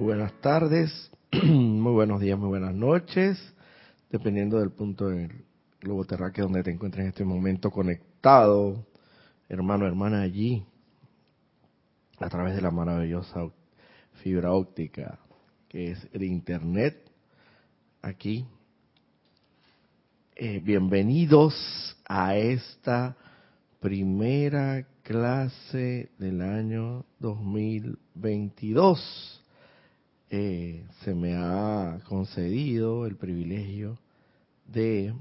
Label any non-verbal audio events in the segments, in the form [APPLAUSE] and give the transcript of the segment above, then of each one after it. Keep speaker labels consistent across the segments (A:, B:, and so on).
A: Buenas tardes, [CLEARS THROAT] muy buenos días, muy buenas noches, dependiendo del punto del globo terráqueo donde te encuentres en este momento conectado, hermano, hermana, allí, a través de la maravillosa fibra óptica que es el Internet, aquí. Eh, bienvenidos a esta primera clase del año 2022 eh, se me ha concedido el privilegio de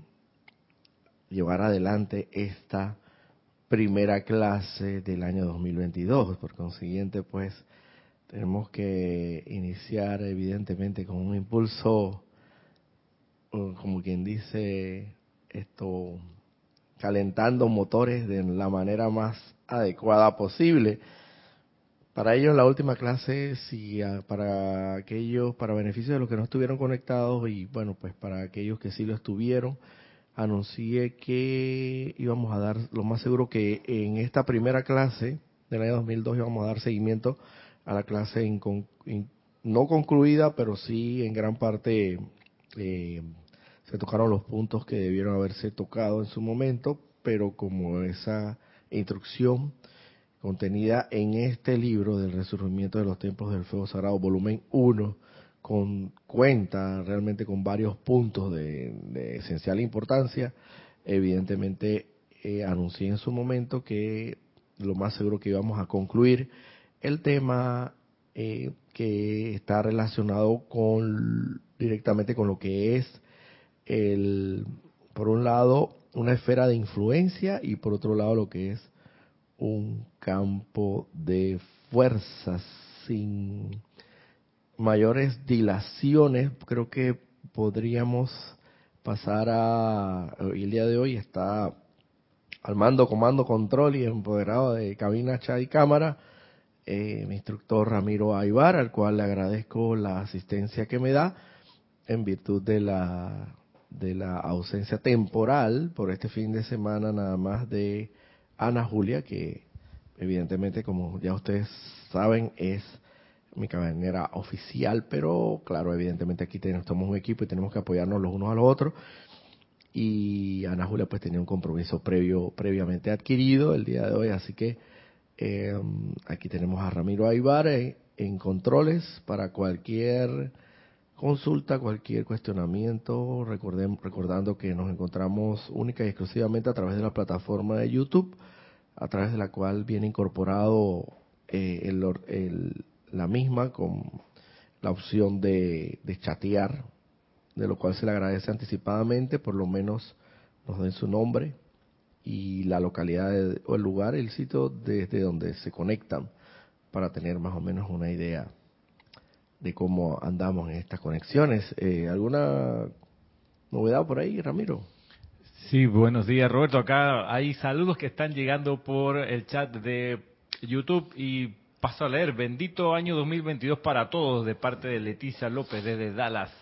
A: llevar adelante esta primera clase del año 2022. Por consiguiente, pues tenemos que iniciar evidentemente con un impulso, como quien dice, esto, calentando motores de la manera más adecuada posible para ellos la última clase, si para aquellos, para beneficio de los que no estuvieron conectados y bueno, pues para aquellos que sí lo estuvieron, anuncié que íbamos a dar, lo más seguro que en esta primera clase del año 2002 íbamos a dar seguimiento a la clase no concluida, pero sí en gran parte eh, se tocaron los puntos que debieron haberse tocado en su momento, pero como esa instrucción contenida en este libro del resurgimiento de los templos del fuego sagrado, volumen 1, con cuenta realmente con varios puntos de, esencial importancia. Evidentemente eh, anuncié en su momento que lo más seguro que íbamos a concluir el tema eh, que está relacionado con directamente con lo que es el por un lado una esfera de influencia y por otro lado lo que es un campo de fuerzas sin mayores dilaciones. Creo que podríamos pasar a... El día de hoy está al mando, comando, control y empoderado de cabina, chat y cámara, eh, mi instructor Ramiro Aybar, al cual le agradezco la asistencia que me da en virtud de la de la ausencia temporal por este fin de semana nada más de Ana Julia, que evidentemente, como ya ustedes saben, es mi cabañera oficial, pero claro, evidentemente aquí tenemos, un equipo y tenemos que apoyarnos los unos a los otros. Y Ana Julia pues tenía un compromiso previo, previamente adquirido el día de hoy, así que eh, aquí tenemos a Ramiro Aybar en controles para cualquier consulta, cualquier cuestionamiento, recordando que nos encontramos única y exclusivamente a través de la plataforma de YouTube, a través de la cual viene incorporado eh, la misma con la opción de, chatear, de lo cual se le agradece anticipadamente, por lo menos nos den su nombre y la localidad o el lugar, el sitio desde donde se conectan, para tener más o menos una idea de cómo andamos en estas conexiones. Eh, ¿Alguna novedad por ahí, Ramiro?
B: Sí, buenos días, Roberto. Acá hay saludos que están llegando por el chat de YouTube y paso a leer. Bendito año 2022 para todos de parte de Leticia López desde Dallas.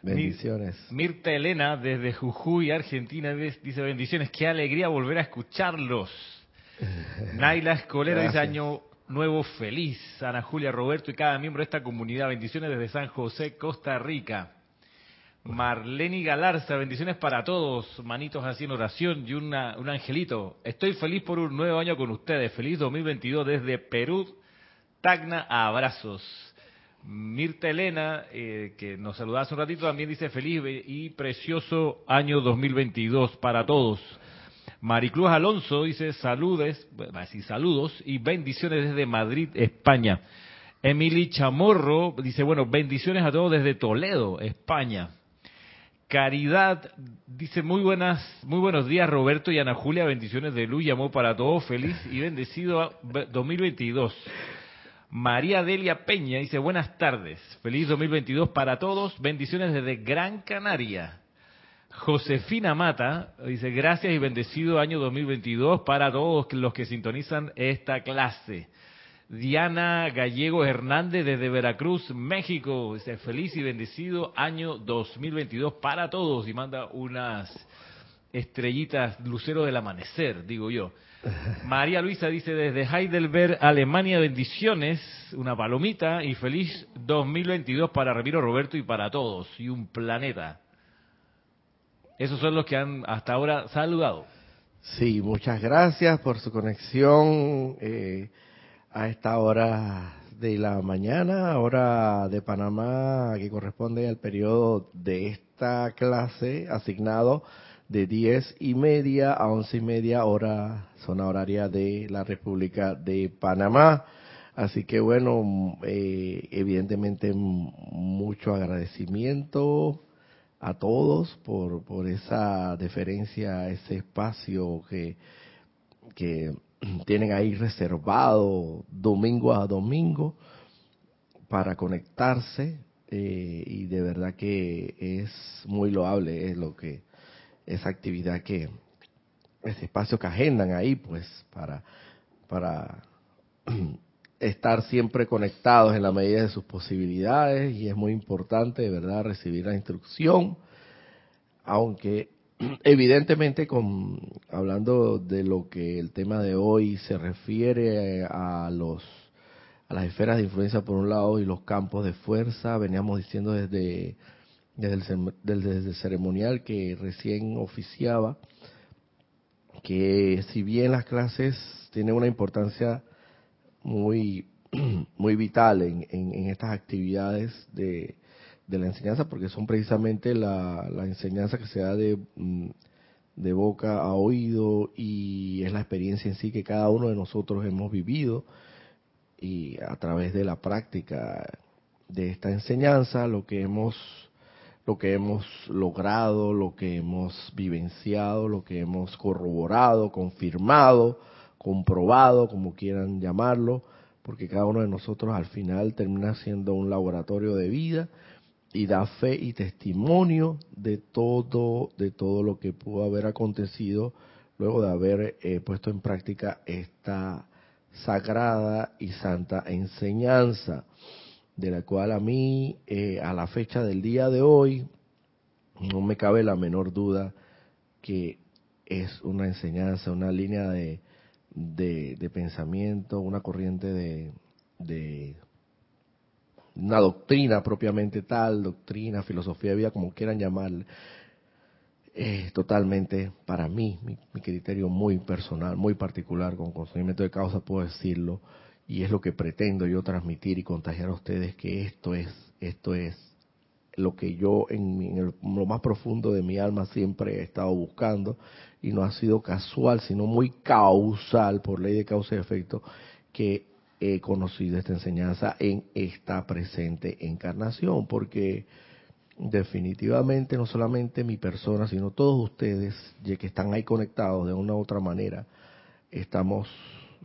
A: Bendiciones.
B: Mirta Elena desde Jujuy, Argentina, dice bendiciones. Qué alegría volver a escucharlos. [LAUGHS] Naila Escolera dice año nuevo feliz. Ana Julia Roberto y cada miembro de esta comunidad. Bendiciones desde San José, Costa Rica. Marleni Galarza, bendiciones para todos, manitos así en oración y un angelito. Estoy feliz por un nuevo año con ustedes. Feliz 2022 desde Perú, Tacna, abrazos. Mirta Elena, eh, que nos saludó hace un ratito, también dice feliz y precioso año 2022 para todos. Maricruz Alonso dice saludes, así saludos y bendiciones desde Madrid, España. Emily Chamorro dice, bueno, bendiciones a todos desde Toledo, España. Caridad dice muy buenas, muy buenos días Roberto y Ana Julia, bendiciones de luz amor para todos, feliz y bendecido 2022. María Delia Peña dice buenas tardes, feliz 2022 para todos, bendiciones desde Gran Canaria. Josefina Mata dice, gracias y bendecido año 2022 para todos los que sintonizan esta clase. Diana Gallego Hernández desde Veracruz, México, dice, feliz y bendecido año 2022 para todos y manda unas estrellitas, lucero del amanecer, digo yo. [LAUGHS] María Luisa dice desde Heidelberg, Alemania, bendiciones, una palomita y feliz 2022 para Ramiro Roberto y para todos y un planeta. Esos son los que han hasta ahora saludado.
A: Sí, muchas gracias por su conexión eh, a esta hora de la mañana, hora de Panamá, que corresponde al periodo de esta clase asignado de diez y media a once y media hora, zona horaria de la República de Panamá. Así que bueno, eh, evidentemente mucho agradecimiento a todos por, por esa deferencia, ese espacio que, que [CLEARS THROAT] tienen ahí reservado domingo a domingo para conectarse eh, y de verdad que es muy loable es lo que esa actividad que ese espacio que agendan ahí pues para para [CLEARS THROAT] estar siempre conectados en la medida de sus posibilidades y es muy importante de verdad recibir la instrucción aunque [CLEARS THROAT] evidentemente con hablando de lo que el tema de hoy se refiere a los a las esferas de influencia por un lado y los campos de fuerza veníamos diciendo desde desde el ceremonial que recién oficiaba que si bien las clases tienen una importancia muy [CLEARS THROAT] muy vital en, en estas actividades de, de la enseñanza porque son precisamente la, enseñanza que se da de, mm, de boca a oído y es la experiencia en sí que cada uno de nosotros hemos vivido. Y a través de la práctica de esta enseñanza lo que hemos lo que hemos logrado, lo que hemos vivenciado, lo que hemos corroborado, confirmado, comprobado, como quieran llamarlo, porque cada uno de nosotros al final termina siendo un laboratorio de vida y da fe y testimonio de todo, de todo lo que pudo haber acontecido luego de haber eh, puesto en práctica esta sagrada y santa enseñanza, de la cual a mí, eh, a la fecha del día de hoy, no me cabe la menor duda que es una enseñanza, una línea de, de, pensamiento, una corriente de, de una doctrina propiamente tal, doctrina, filosofía de vida, como quieran llamarle, es totalmente para mí, mi, criterio muy personal, muy particular, con conocimiento de causa puedo decirlo, y es lo que pretendo yo transmitir y contagiar a ustedes que esto es, esto es lo que yo en, lo más profundo de mi alma siempre he estado buscando y no ha sido casual, sino muy causal por ley de causa y efecto que he conocido esta enseñanza en esta presente encarnación, porque definitivamente no solamente mi persona, sino todos ustedes, ya que están ahí conectados de una u otra manera, estamos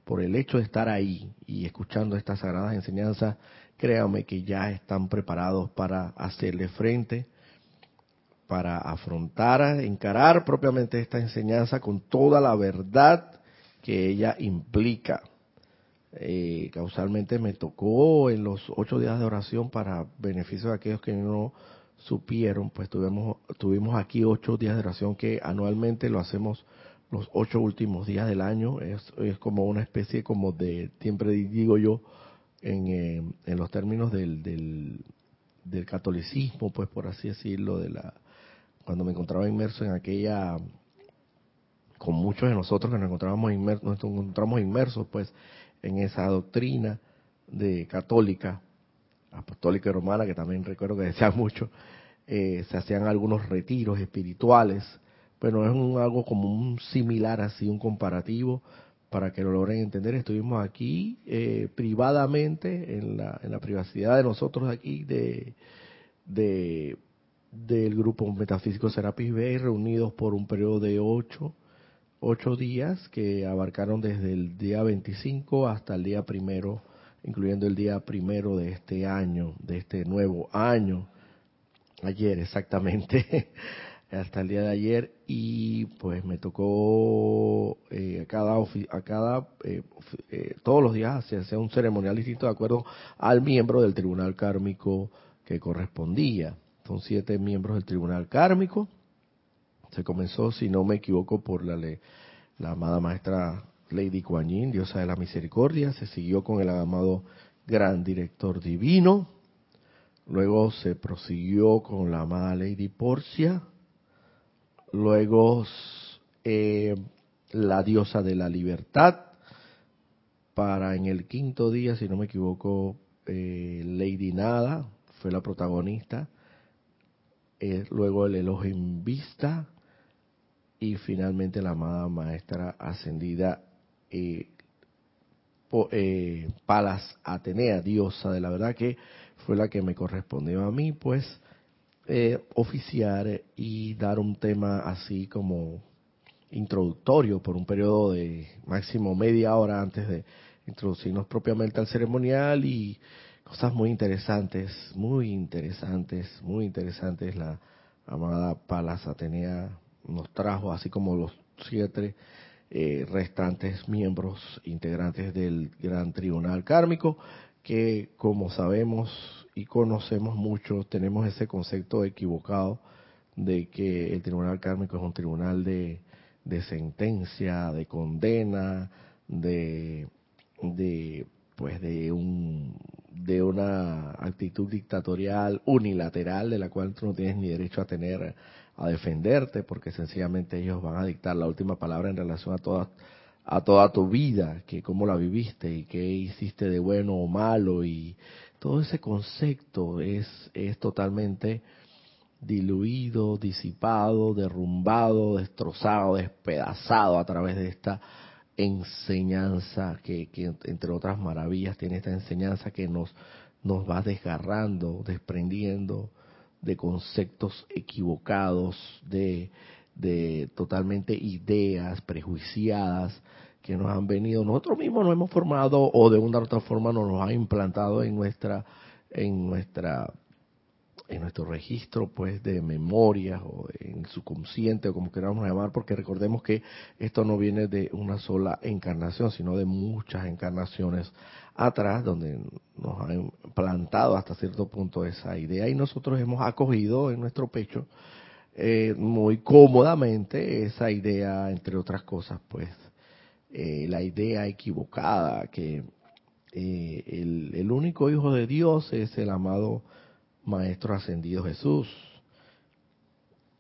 A: por el hecho de estar ahí y escuchando estas sagradas enseñanzas, créanme que ya están preparados para hacerle frente, para afrontar, encarar propiamente esta enseñanza con toda la verdad que ella implica eh, causalmente me tocó en los ocho días de oración para beneficio de aquellos que no supieron, pues tuvimos, tuvimos aquí ocho días de oración que anualmente lo hacemos los ocho últimos días del año, es, es como una especie como de, siempre digo yo, en, eh, en los términos del, del, del catolicismo, pues por así decirlo, de la cuando me encontraba inmerso en aquella con muchos de nosotros que nos encontrábamos inmersos, nos encontramos inmersos pues en esa doctrina de católica, apostólica y romana, que también recuerdo que [LAUGHS] decían mucho, eh, se hacían algunos retiros espirituales. Bueno, es un, algo como un similar así, un comparativo, para que lo logren entender. Estuvimos aquí eh, privadamente, en la, en la privacidad de nosotros aquí, de, de del grupo metafísico Serapis Bay, reunidos por un periodo de ocho ocho días que abarcaron desde el día 25 hasta el día primero, incluyendo el día primero de este año, de este nuevo año, ayer exactamente, [LAUGHS] hasta el día de ayer. Y pues me tocó eh, a cada a cada eh, eh, todos los días se hacía un ceremonial distinto de acuerdo al miembro del tribunal kármico que correspondía. Son siete miembros del tribunal kármico Se comenzó, si no me equivoco, por la, la amada maestra Lady Kuan Yin, diosa de la misericordia, se siguió con el amado gran director divino, luego se prosiguió con la amada Lady Porcia, luego eh, la diosa de la libertad, para en el quinto día, si no me equivoco, eh, Lady Nada fue la protagonista, eh, luego el Elohim Vista y finalmente la amada maestra ascendida eh, eh, Palas Atenea, diosa de la verdad que fue la que me correspondió a mí, pues eh, oficiar y dar un tema así como introductorio por un periodo de máximo media hora antes de introducirnos propiamente al ceremonial y cosas muy interesantes, muy interesantes, muy interesantes. La amada Palas Atenea nos trajo, así como los siete eh, restantes miembros integrantes del Gran Tribunal Kármico, que como sabemos y conocemos mucho, tenemos ese concepto equivocado de que el Tribunal Kármico es un tribunal de, de sentencia, de condena, de, de pues de un de una actitud dictatorial unilateral de la cual tú no tienes ni derecho a tener a defenderte porque sencillamente ellos van a dictar la última palabra en relación a toda a toda tu vida, que cómo la viviste y qué hiciste de bueno o malo. Y todo ese concepto es es totalmente diluido, disipado, derrumbado, destrozado, despedazado a través de esta enseñanza que, que, entre otras maravillas tiene esta enseñanza que nos nos va desgarrando, desprendiendo de conceptos equivocados, de, de totalmente ideas prejuiciadas que nos han venido, nosotros mismos nos hemos formado o de una u otra forma nos los ha implantado en nuestra, en nuestra, en nuestro registro pues de memorias o en su consciente o como queramos llamar, porque recordemos que esto no viene de una sola encarnación, sino de muchas encarnaciones atrás, donde nos han plantado hasta cierto punto esa idea. Y nosotros hemos acogido en nuestro pecho eh, muy cómodamente esa idea, entre otras cosas, pues eh, la idea equivocada que eh, el, el único hijo de Dios es el amado Maestro Ascendido Jesús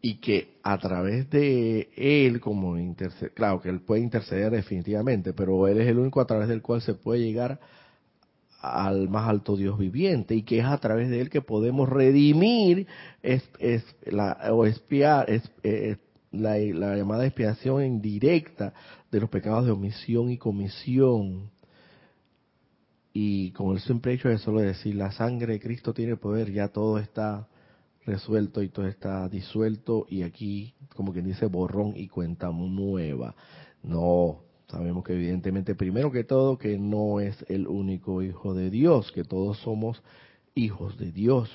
A: y que a través de él como interceder, claro que él puede interceder definitivamente, pero él es el único a través del cual se puede llegar al más alto Dios viviente y que es a través de él que podemos redimir es, es la, o espiar es, eh, la, la, llamada expiación indirecta de los pecados de omisión y comisión. Y con el simple hecho de solo decir la sangre de Cristo tiene poder, ya todo está resuelto y todo está disuelto y aquí como quien dice borrón y cuenta nueva. No, Sabemos que evidentemente, primero que todo, que no es el único hijo de Dios, que todos somos hijos de Dios,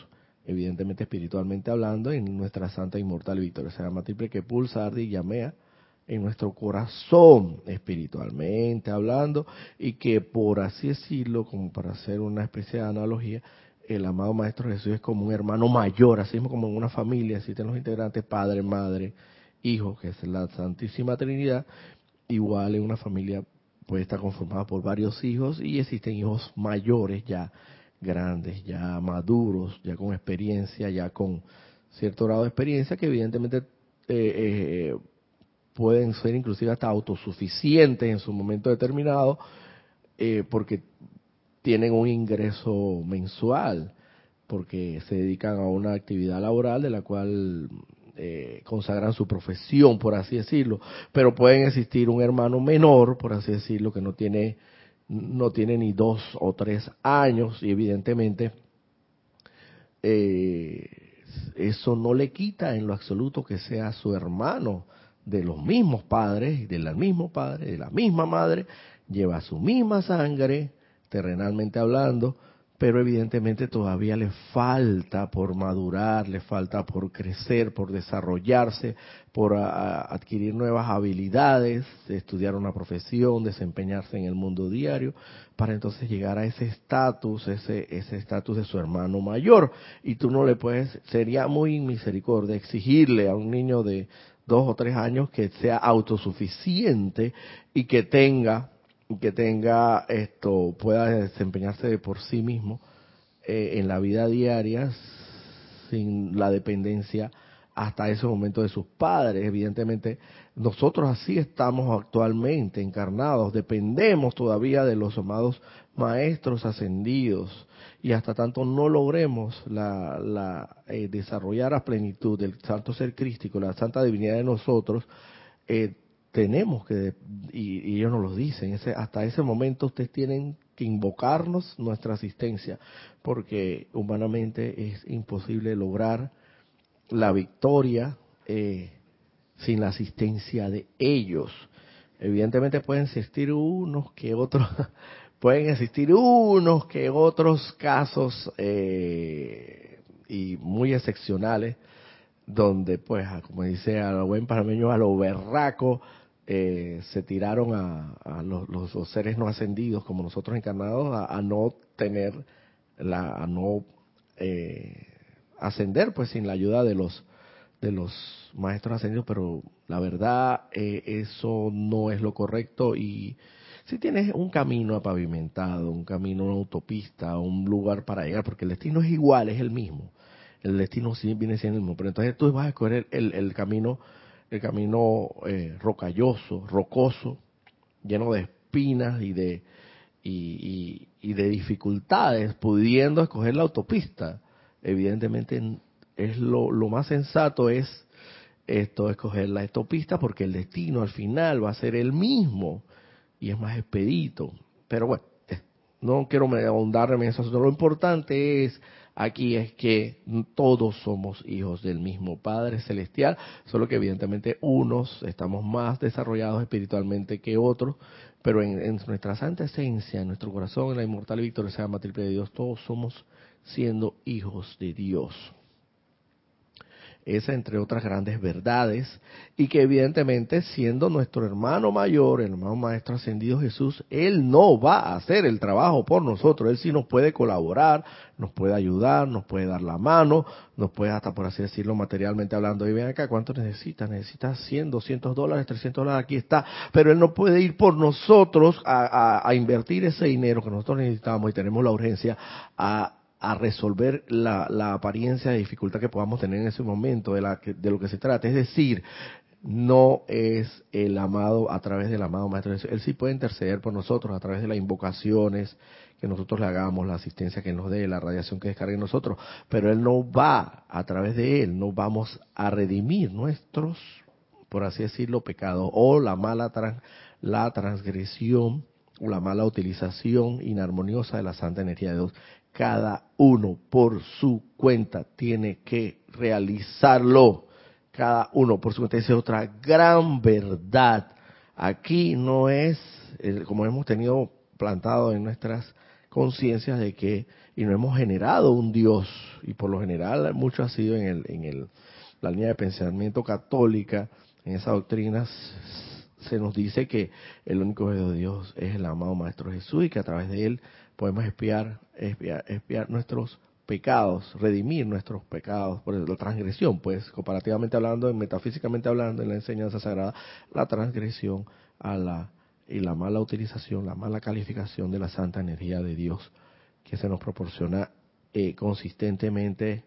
A: evidentemente espiritualmente hablando, en nuestra santa inmortal victoria se llama triple que pulsa, arde y llamea en nuestro corazón espiritualmente hablando y que por así decirlo, como para hacer una especie de analogía, el amado Maestro Jesús es como un hermano mayor, así mismo como en una familia, existen los integrantes padre, madre, hijo, que es la Santísima Trinidad, igual en una familia puede estar conformada por varios hijos y existen hijos mayores ya grandes, ya maduros, ya con experiencia, ya con cierto grado de experiencia que evidentemente eh, eh, pueden ser inclusive hasta autosuficientes en su momento determinado eh, porque tienen un ingreso mensual, porque se dedican a una actividad laboral de la cual eh, consagran su profesión, por así decirlo, pero pueden existir un hermano menor, por así decirlo, que no tiene no tiene ni dos o tres años y evidentemente eh, eso no le quita en lo absoluto que sea su hermano de los mismos padres, del mismo padre, de la misma madre, lleva su misma sangre, terrenalmente hablando, pero evidentemente todavía le falta por madurar, le falta por crecer, por desarrollarse, por adquirir nuevas habilidades, estudiar una profesión, desempeñarse en el mundo diario, para entonces llegar a ese estatus, ese ese estatus de su hermano mayor. Y tú no le puedes, sería muy misericordia exigirle a un niño de dos o tres años que sea autosuficiente y que tenga que tenga esto pueda desempeñarse de por sí mismo eh, en la vida diaria sin la dependencia hasta ese momento de sus padres. Evidentemente, nosotros así estamos actualmente encarnados, dependemos todavía de los amados maestros ascendidos y hasta tanto no logremos la, la eh, desarrollar a plenitud del santo ser crístico, la santa divinidad de nosotros, eh, tenemos que, y, ellos nos lo dicen, ese, hasta ese momento ustedes tienen que invocarnos nuestra asistencia, porque humanamente es imposible lograr la victoria eh, sin la asistencia de ellos. Evidentemente pueden existir unos que otros [LAUGHS] pueden existir unos que otros casos eh, y muy excepcionales donde pues como dice a lo buen parameño a lo berraco eh, se tiraron a, los, seres no ascendidos como nosotros encarnados a, no tener la a no eh, ascender pues sin la ayuda de los de los maestros ascendidos pero la verdad eso no es lo correcto y si tienes un camino pavimentado, un camino, una autopista, un lugar para llegar, porque el destino es igual, es el mismo. El destino sí viene siendo el mismo, pero entonces tú vas a escoger el, camino, el camino eh, rocalloso, rocoso, lleno de espinas y de y, de dificultades, pudiendo escoger la autopista. Evidentemente es lo, lo más sensato es esto, escoger la autopista, porque el destino al final va a ser el mismo y es más expedito. Pero bueno, eh, no quiero ahondar en eso. Lo importante es aquí es que todos somos hijos del mismo Padre Celestial, solo que evidentemente unos estamos más desarrollados espiritualmente que otros, pero en, nuestra santa esencia, en nuestro corazón, en la inmortal y victoriosa triple de Dios, todos somos siendo hijos de Dios esa entre otras grandes verdades, y que evidentemente siendo nuestro hermano mayor, el hermano maestro ascendido Jesús, Él no va a hacer el trabajo por nosotros, Él sí nos puede colaborar, nos puede ayudar, nos puede dar la mano, nos puede hasta por así decirlo materialmente hablando, y ven acá, ¿cuánto necesitas? Necesitas 100, 200 dólares, 300 dólares, aquí está, pero Él no puede ir por nosotros a, a invertir ese dinero que nosotros necesitamos y tenemos la urgencia a a resolver la, apariencia de dificultad que podamos tener en ese momento, de, la, de lo que se trata. Es decir, no es el amado a través del amado Maestro Él sí puede interceder por nosotros a través de las invocaciones que nosotros le hagamos, la asistencia que nos dé, la radiación que descargue en nosotros, pero Él no va, a través de Él, no vamos a redimir nuestros, por así decirlo, pecados o la mala la transgresión o la mala utilización inarmoniosa de la santa energía de Dios cada uno por su cuenta tiene que realizarlo. Cada uno por su cuenta. Esa es otra gran verdad. Aquí no es, como hemos tenido plantado en nuestras conciencias de que, y no hemos generado un Dios, y por lo general mucho ha sido en, el, en el, la línea de pensamiento católica, en esa doctrina se nos dice que el único Dios es el amado Maestro Jesús y que a través de él podemos espiar, espiar, nuestros pecados, redimir nuestros pecados por la transgresión, pues comparativamente hablando, metafísicamente hablando, en la enseñanza sagrada, la transgresión a la y la mala utilización, la mala calificación de la santa energía de Dios que se nos proporciona eh, consistentemente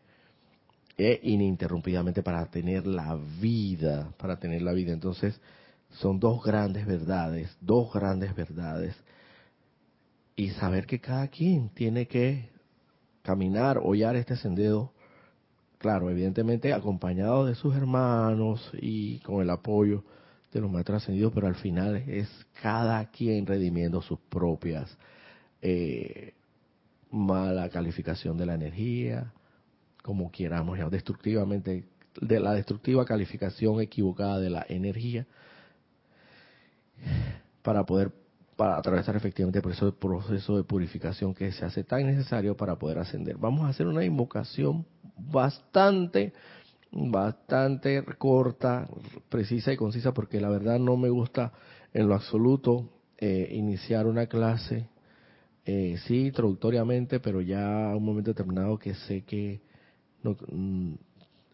A: e ininterrumpidamente para tener la vida, para tener la vida. Entonces, son dos grandes verdades, dos grandes verdades y saber que cada quien tiene que caminar, hollar este sendero, claro, evidentemente acompañado de sus hermanos y con el apoyo de los maestros ascendidos, pero al final es cada quien redimiendo sus propias eh, mala calificación de la energía, como quieramos, ya destructivamente, de la destructiva calificación equivocada de la energía, para poder para atravesar efectivamente por eso el proceso de purificación que se hace tan necesario para poder ascender. Vamos a hacer una invocación bastante, bastante corta, precisa y concisa, porque la verdad no me gusta en lo absoluto eh, iniciar una clase, eh, sí, introductoriamente, pero ya a un momento determinado que sé que no, mm,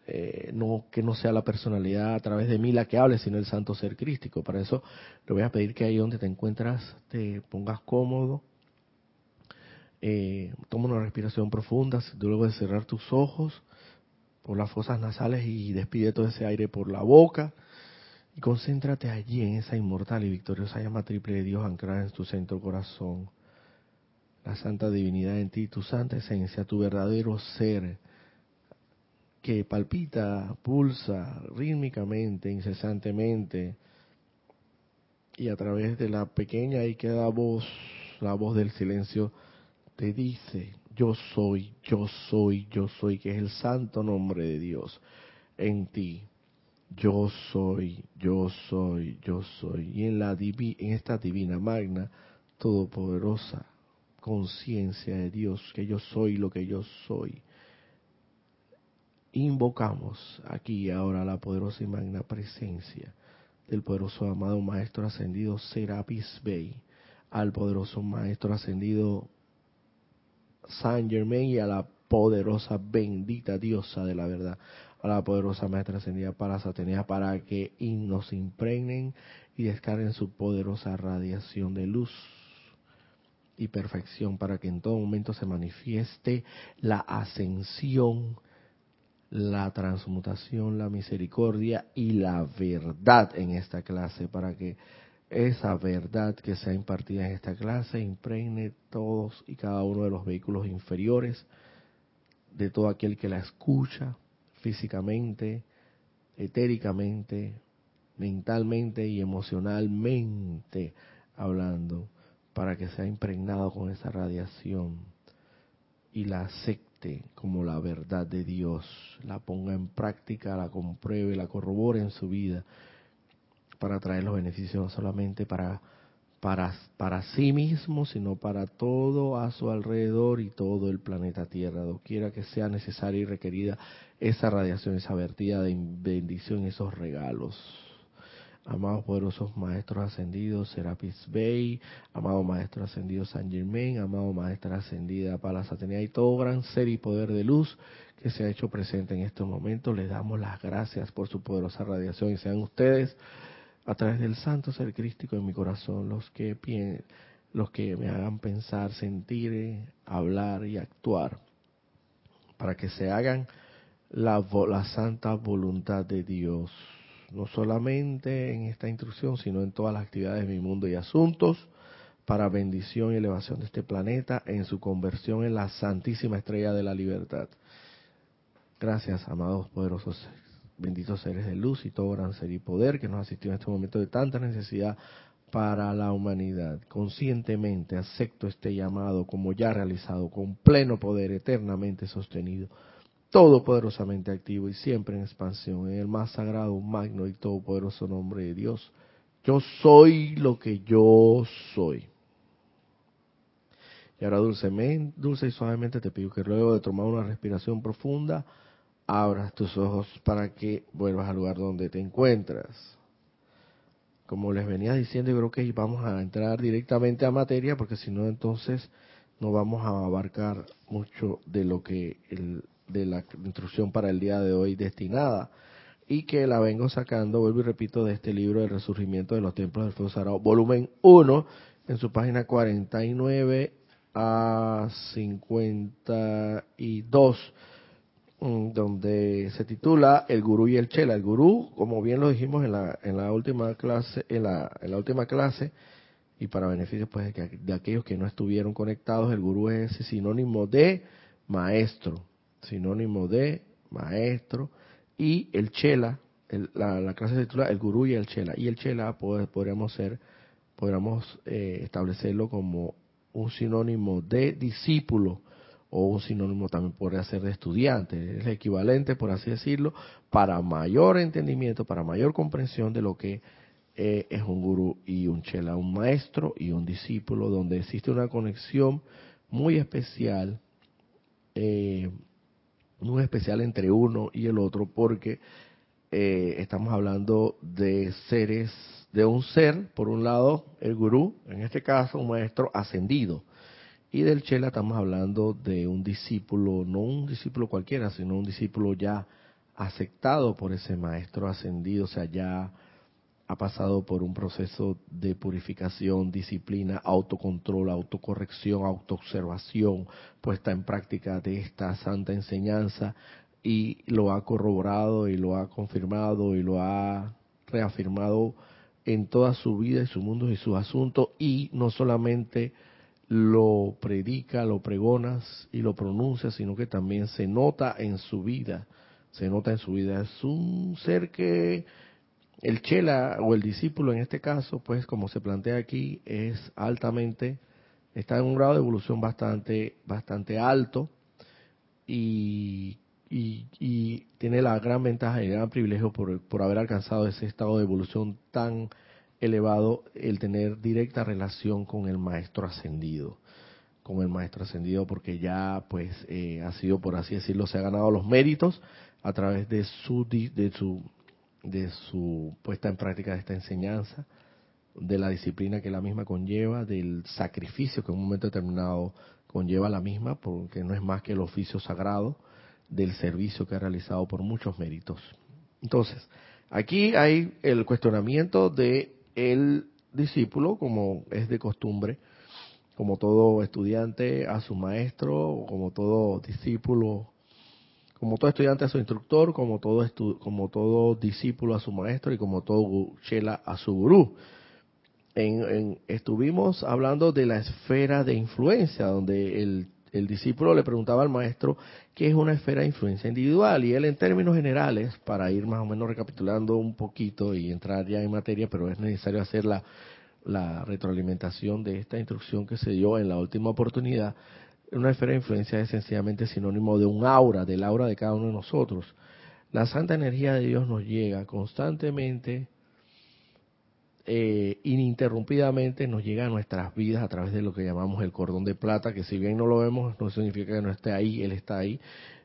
A: eh, no que no sea la personalidad a través de mí la que hable, sino el santo ser crístico. Para eso le voy a pedir que ahí donde te encuentras te pongas cómodo, eh, toma una respiración profunda, luego de cerrar tus ojos por las fosas nasales y despide todo ese aire por la boca y concéntrate allí en esa inmortal y victoriosa llama triple de Dios anclada en tu centro corazón. La santa divinidad en ti, tu santa esencia, tu verdadero ser que palpita, pulsa rítmicamente, incesantemente, y a través de la pequeña y queda voz, la voz del silencio, te dice, yo soy, yo soy, yo soy, que es el santo nombre de Dios en ti. Yo soy, yo soy, yo soy. Y en, la en esta divina magna, todopoderosa conciencia de Dios, que yo soy lo que yo soy invocamos aquí y ahora la poderosa y magna presencia del poderoso amado Maestro Ascendido Serapis Bey, al poderoso Maestro Ascendido San Germain y a la poderosa bendita diosa de la verdad, a la poderosa Maestra Ascendida para Satanás, para que nos impregnen y descarguen su poderosa radiación de luz y perfección para que en todo momento se manifieste la ascensión la transmutación, la misericordia y la verdad en esta clase, para que esa verdad que sea impartida en esta clase impregne todos y cada uno de los vehículos inferiores de todo aquel que la escucha físicamente, etéricamente, mentalmente y emocionalmente hablando, para que sea impregnado con esa radiación y la acepte como la verdad de Dios, la ponga en práctica, la compruebe, la corrobore en su vida para traer los beneficios no solamente para, para, para sí mismo, sino para todo a su alrededor y todo el planeta Tierra, doquiera que sea necesaria y requerida esa radiación, esa vertida de bendición, esos regalos amados poderosos maestros ascendidos Serapis Bey, amado maestro ascendido San Germain, amado maestra ascendida Palas Atenea y todo gran ser y poder de luz que se ha hecho presente en estos momentos. Les damos las gracias por su poderosa radiación y sean ustedes a través del santo ser crístico en mi corazón los que los que me hagan pensar, sentir, hablar y actuar para que se hagan la, la santa voluntad de Dios no solamente en esta instrucción, sino en todas las actividades de mi mundo y asuntos, para bendición y elevación de este planeta en su conversión en la santísima estrella de la libertad. Gracias, amados poderosos, benditos seres de luz y todo gran ser y poder que nos asistió en este momento de tanta necesidad para la humanidad. Conscientemente acepto este llamado como ya realizado, con pleno poder eternamente sostenido todopoderosamente activo y siempre en expansión, en el más sagrado, magno y todopoderoso nombre de Dios. Yo soy lo que yo soy. Y ahora dulcemente, dulce y suavemente te pido que luego de tomar una respiración profunda, abras tus ojos para que vuelvas al lugar donde te encuentras. Como les venía diciendo, yo creo que vamos a entrar directamente a materia, porque si no, entonces no vamos a abarcar mucho de lo que el, de la instrucción para el día de hoy destinada y que la vengo sacando, vuelvo y repito, de este libro del resurgimiento de los templos del fuego sagrado, volumen 1, en su página 49 a 52, mm, donde se titula El gurú y el chela. El gurú, como bien lo dijimos en la, en la última clase, en la, en la última clase, y para beneficio pues de, de aquellos que no estuvieron conectados, el gurú es sinónimo de maestro, sinónimo de maestro, y el chela, la, clase se titula El gurú y el chela, y el chela podríamos ser, podríamos eh, establecerlo como un sinónimo de discípulo, o un sinónimo también podría ser de estudiante, es el equivalente, por así decirlo, para mayor entendimiento, para mayor comprensión de lo que eh, es un gurú y un chela, un maestro y un discípulo, donde existe una conexión muy especial eh, especial entre uno y el otro porque eh, estamos hablando de seres, de un ser, por un lado, el gurú, en este caso un maestro ascendido, y del Chela estamos hablando de un discípulo, no un discípulo cualquiera, sino un discípulo ya aceptado por ese maestro ascendido, o sea, ya ha pasado por un proceso de purificación, disciplina, autocontrol, autocorrección, autoobservación, puesta en práctica de esta santa enseñanza y lo ha corroborado y lo ha confirmado y lo ha reafirmado en toda su vida y su mundo y su asunto y no solamente lo predica, lo pregonas y lo pronuncia, sino que también se nota en su vida, se nota en su vida. Es un ser que el chela o el discípulo en este caso, pues como se plantea aquí, es altamente, está en un grado de evolución bastante, bastante alto y, y, tiene la gran ventaja y el gran privilegio por, por haber alcanzado ese estado de evolución tan elevado el tener directa relación con el maestro ascendido con el maestro ascendido porque ya pues eh, ha sido por así decirlo se ha ganado los méritos a través de su de su de su puesta en práctica de esta enseñanza de la disciplina que la misma conlleva del sacrificio que en un momento determinado conlleva la misma porque no es más que el oficio sagrado del servicio que ha realizado por muchos méritos. Entonces aquí hay el cuestionamiento de el discípulo, como es de costumbre, como todo estudiante a su maestro, como todo discípulo, como todo estudiante a su instructor, como todo, como todo discípulo a su maestro y como todo chela a su gurú. En, estuvimos hablando de la esfera de influencia, donde el discípulo le preguntaba al maestro qué es una esfera de influencia individual y él en términos generales, para ir más o menos recapitulando un poquito y entrar ya en materia, pero es necesario hacer la, retroalimentación de esta instrucción que se dio en la última oportunidad, una esfera de influencia es sencillamente sinónimo de un aura, del aura de cada uno de nosotros. La santa energía de Dios nos llega constantemente eh, ininterrumpidamente nos llega a nuestras vidas a través de lo que llamamos el cordón de plata, que si bien no lo vemos, no significa que no esté ahí, Él está ahí,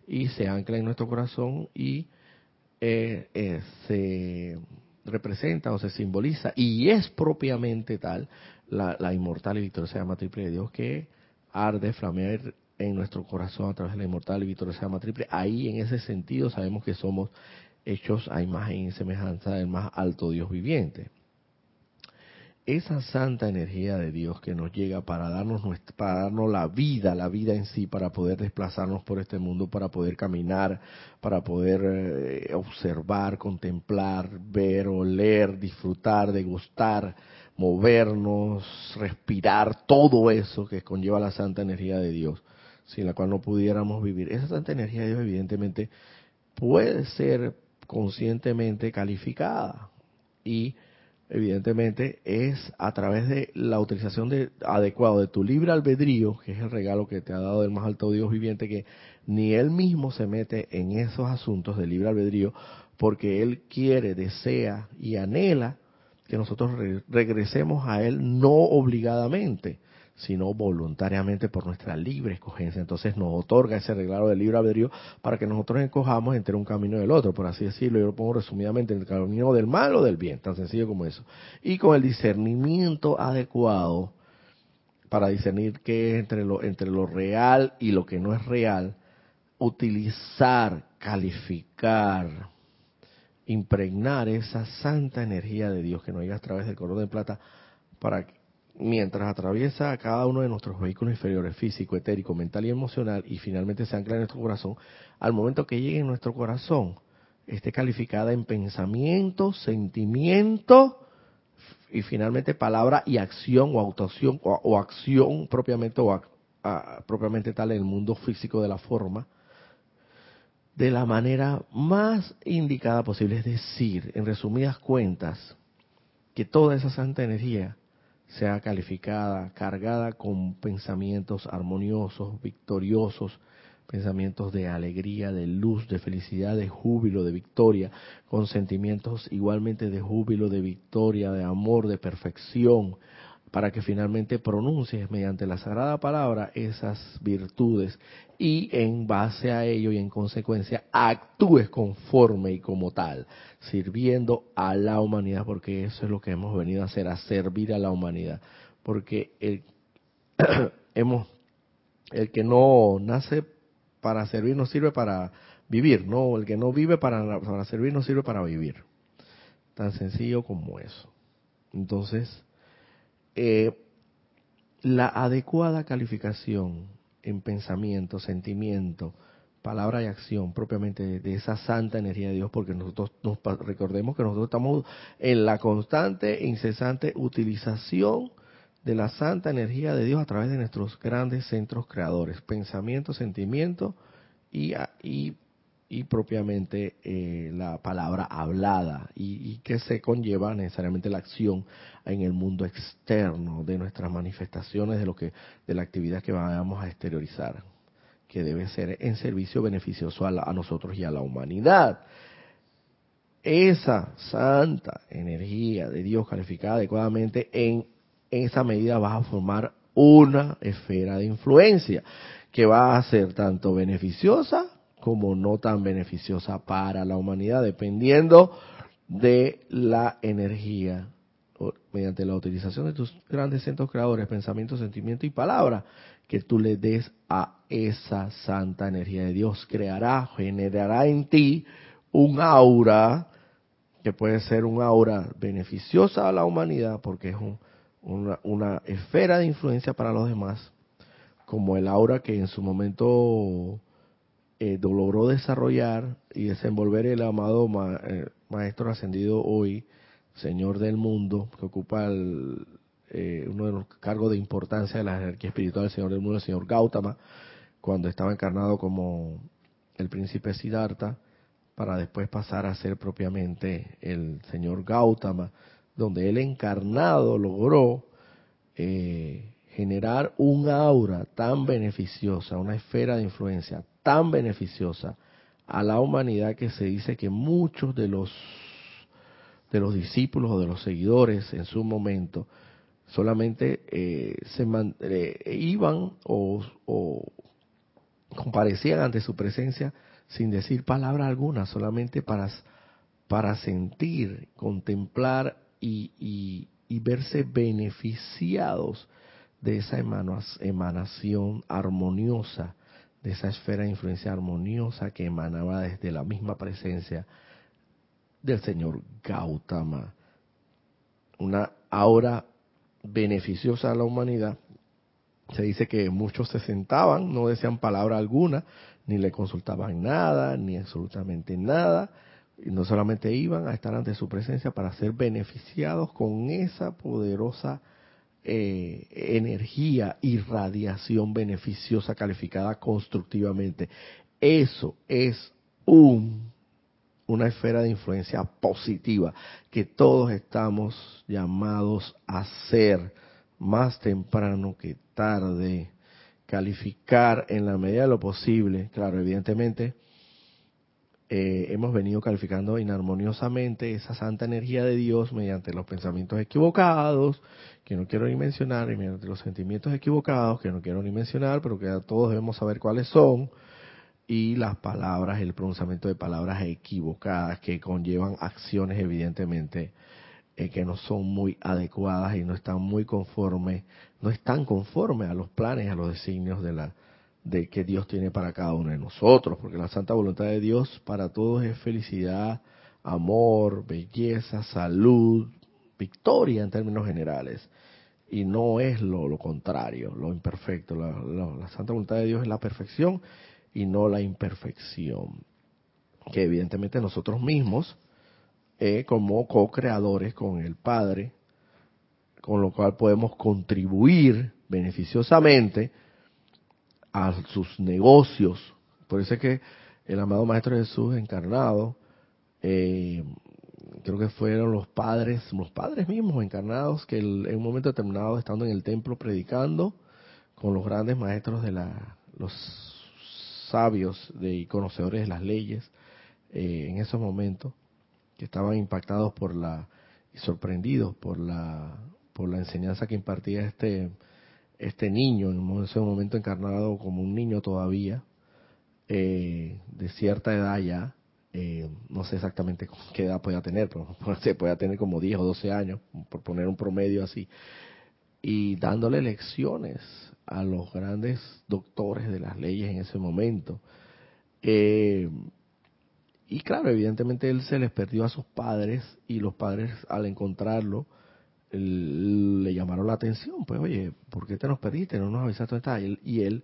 A: y se ancla en nuestro corazón y eh, eh, se representa o se simboliza, y es propiamente tal, la, inmortal y victoriosa llama triple de Dios que arde, flamea en nuestro corazón a través de la inmortal y victoriosa llama triple. Ahí, en ese sentido, sabemos que somos hechos a imagen y semejanza del más alto Dios viviente esa santa energía de Dios que nos llega para darnos para darnos la vida, la vida en sí, para poder desplazarnos por este mundo, para poder caminar, para poder eh, observar, contemplar, ver, oler, disfrutar, degustar, movernos, respirar, todo eso que conlleva la santa energía de Dios, sin la cual no pudiéramos vivir. Esa santa energía de Dios evidentemente puede ser conscientemente calificada y evidentemente, es a través de la utilización de, adecuado de tu libre albedrío, que es el regalo que te ha dado el más alto Dios viviente, que ni él mismo se mete en esos asuntos de libre albedrío, porque él quiere, desea y anhela que nosotros regresemos a él no obligadamente, sino voluntariamente por nuestra libre escogencia. Entonces nos otorga ese regalo del libre albedrío para que nosotros encojamos entre un camino y el otro, por así decirlo. Yo lo pongo resumidamente, en el camino del mal o del bien, tan sencillo como eso. Y con el discernimiento adecuado para discernir qué es entre lo, entre lo real y lo que no es real, utilizar, calificar, impregnar esa santa energía de Dios que nos llega a través del color de plata para que mientras atraviesa a cada uno de nuestros vehículos inferiores, físico, etérico, mental y emocional, y finalmente se ancla en nuestro corazón, al momento que llegue en nuestro corazón, esté calificada en pensamiento, sentimiento y finalmente palabra y acción o actuación o, acción propiamente o propiamente tal en el mundo físico de la forma de la manera más indicada posible, es decir, en resumidas cuentas, que toda esa santa energía sea calificada, cargada con pensamientos armoniosos, victoriosos, pensamientos de alegría, de luz, de felicidad, de júbilo, de victoria, con sentimientos igualmente de júbilo, de victoria, de amor, de perfección, para que finalmente pronuncies mediante la sagrada palabra esas virtudes y en base a ello y en consecuencia actúes conforme y como tal, sirviendo a la humanidad, porque eso es lo que hemos venido a hacer, a servir a la humanidad, porque el, [COUGHS] hemos, el que no nace para servir no sirve para vivir, no, el que no vive para, para servir no sirve para vivir. Tan sencillo como eso. Entonces, eh, la adecuada calificación en pensamiento, sentimiento, palabra y acción propiamente de esa santa energía de Dios, porque nosotros nos recordemos que nosotros estamos en la constante e incesante utilización de la santa energía de Dios a través de nuestros grandes centros creadores, pensamiento, sentimiento y, y, y propiamente eh, la palabra hablada y, que se conlleva necesariamente la acción en el mundo externo de nuestras manifestaciones de lo que de la actividad que vamos a exteriorizar que debe ser en servicio beneficioso a, nosotros y a la humanidad. Esa santa energía de Dios calificada adecuadamente en en esa medida vas a formar una esfera de influencia que va a ser tanto beneficiosa como no tan beneficiosa para la humanidad, dependiendo de la energía mediante la utilización de tus grandes centros creadores, pensamiento, sentimiento y palabra, que tú le des a esa santa energía de Dios. Creará, generará en ti un aura que puede ser un aura beneficiosa a la humanidad porque es un, una, una esfera de influencia para los demás, como el aura que en su momento eh, logró desarrollar y desenvolver el amado eh, Maestro Ascendido hoy, Señor del Mundo, que ocupa el, eh, uno de los cargos de importancia de la jerarquía espiritual del Señor del Mundo, el Señor Gautama, cuando estaba encarnado como el príncipe Siddhartha, para después pasar a ser propiamente el Señor Gautama, donde él encarnado logró generar un aura tan beneficiosa, una esfera de influencia tan beneficiosa a la humanidad que se dice que muchos de los de los discípulos o de los seguidores en su momento solamente eh, se eh, iban o, o comparecían ante su presencia sin decir palabra alguna, solamente para, para sentir, contemplar y, verse beneficiados de esa emanación armoniosa, de esa esfera de influencia armoniosa que emanaba desde la misma presencia del señor Gautama. Una aura beneficiosa a la humanidad. Se dice que muchos se sentaban, no decían palabra alguna, ni le consultaban nada, ni absolutamente nada, y no solamente iban a estar ante su presencia para ser beneficiados con esa poderosa eh, energía y radiación beneficiosa calificada constructivamente. Eso es un, una esfera de influencia positiva que todos estamos llamados a ser más temprano que tarde, calificar en la medida de lo posible, claro, evidentemente, eh, hemos venido calificando inarmoniosamente esa santa energía de Dios mediante los pensamientos equivocados, que no quiero ni mencionar, y mediante los sentimientos equivocados, que no quiero ni mencionar, pero que todos debemos saber cuáles son, y las palabras, el pronunciamiento de palabras equivocadas que conllevan acciones evidentemente eh, que no son muy adecuadas y no están muy conformes, no están conformes a los planes, a los designios de la, de que Dios tiene para cada uno de nosotros, porque la santa voluntad de Dios para todos es felicidad, amor, belleza, salud, victoria en términos generales. Y no es lo, lo contrario, lo imperfecto. La, santa voluntad de Dios es la perfección y no la imperfección. Que evidentemente nosotros mismos, eh, como co-creadores con el Padre, con lo cual podemos contribuir beneficiosamente, a sus negocios. Por eso es que el amado Maestro Jesús encarnado, eh, creo que fueron los padres, los padres mismos encarnados, que en un momento determinado, estando en el templo predicando con los grandes maestros de la, los sabios de, y conocedores de las leyes, eh, en esos momentos, que estaban impactados por la, y sorprendidos por la, por la enseñanza que impartía este este niño, en ese momento encarnado como un niño todavía, eh, de cierta edad ya, eh, no sé exactamente qué edad podía tener, pero [LAUGHS] se puede tener como 10 o 12 años, por poner un promedio así, y dándole lecciones a los grandes doctores de las leyes en ese momento. Eh, y claro, evidentemente él se les perdió a sus padres y los padres al encontrarlo le llamaron la atención, pues oye, ¿por qué te nos perdiste? No nos avisaste dónde estás. Y él,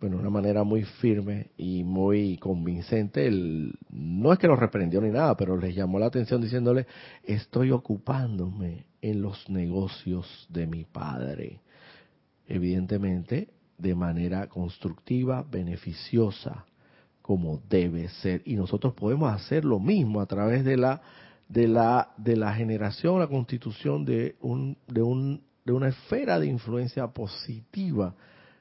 A: bueno, de una manera muy firme y muy convincente, no es que los reprendió ni nada, pero les llamó la atención diciéndole, estoy ocupándome en los negocios de mi padre. Evidentemente, de manera constructiva, beneficiosa, como debe ser. Y nosotros podemos hacer lo mismo a través de la de la de la generación, la constitución de un de un de una esfera de influencia positiva